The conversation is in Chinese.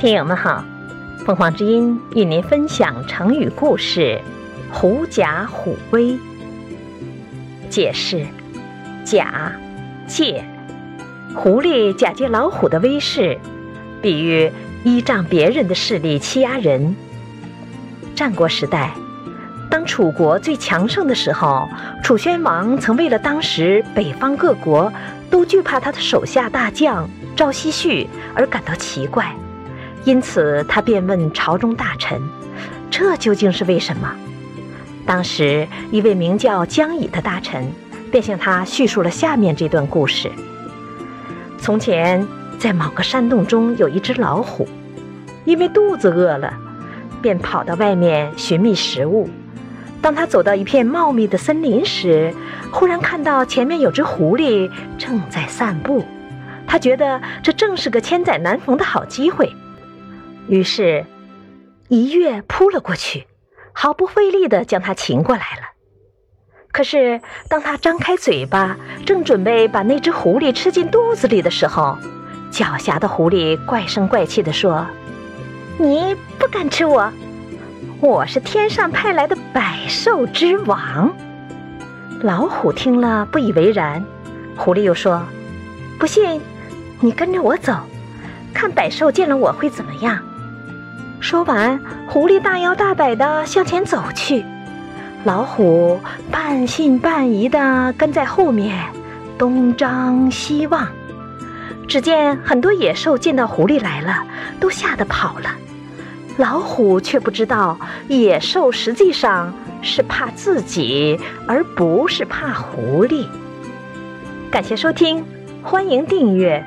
听友们好，凤凰之音与您分享成语故事“狐假虎威”。解释：假借狐狸假借老虎的威势，比喻依仗别人的势力欺压人。战国时代，当楚国最强盛的时候，楚宣王曾为了当时北方各国都惧怕他的手下大将赵奚旭而感到奇怪。因此，他便问朝中大臣：“这究竟是为什么？”当时，一位名叫江乙的大臣便向他叙述了下面这段故事：从前，在某个山洞中有一只老虎，因为肚子饿了，便跑到外面寻觅食物。当他走到一片茂密的森林时，忽然看到前面有只狐狸正在散步。他觉得这正是个千载难逢的好机会。于是，一跃扑了过去，毫不费力地将它擒过来了。可是，当他张开嘴巴，正准备把那只狐狸吃进肚子里的时候，狡黠的狐狸怪声怪气地说：“你不敢吃我，我是天上派来的百兽之王。”老虎听了不以为然，狐狸又说：“不信，你跟着我走，看百兽见了我会怎么样。”说完，狐狸大摇大摆地向前走去，老虎半信半疑地跟在后面，东张西望。只见很多野兽见到狐狸来了，都吓得跑了。老虎却不知道，野兽实际上是怕自己，而不是怕狐狸。感谢收听，欢迎订阅。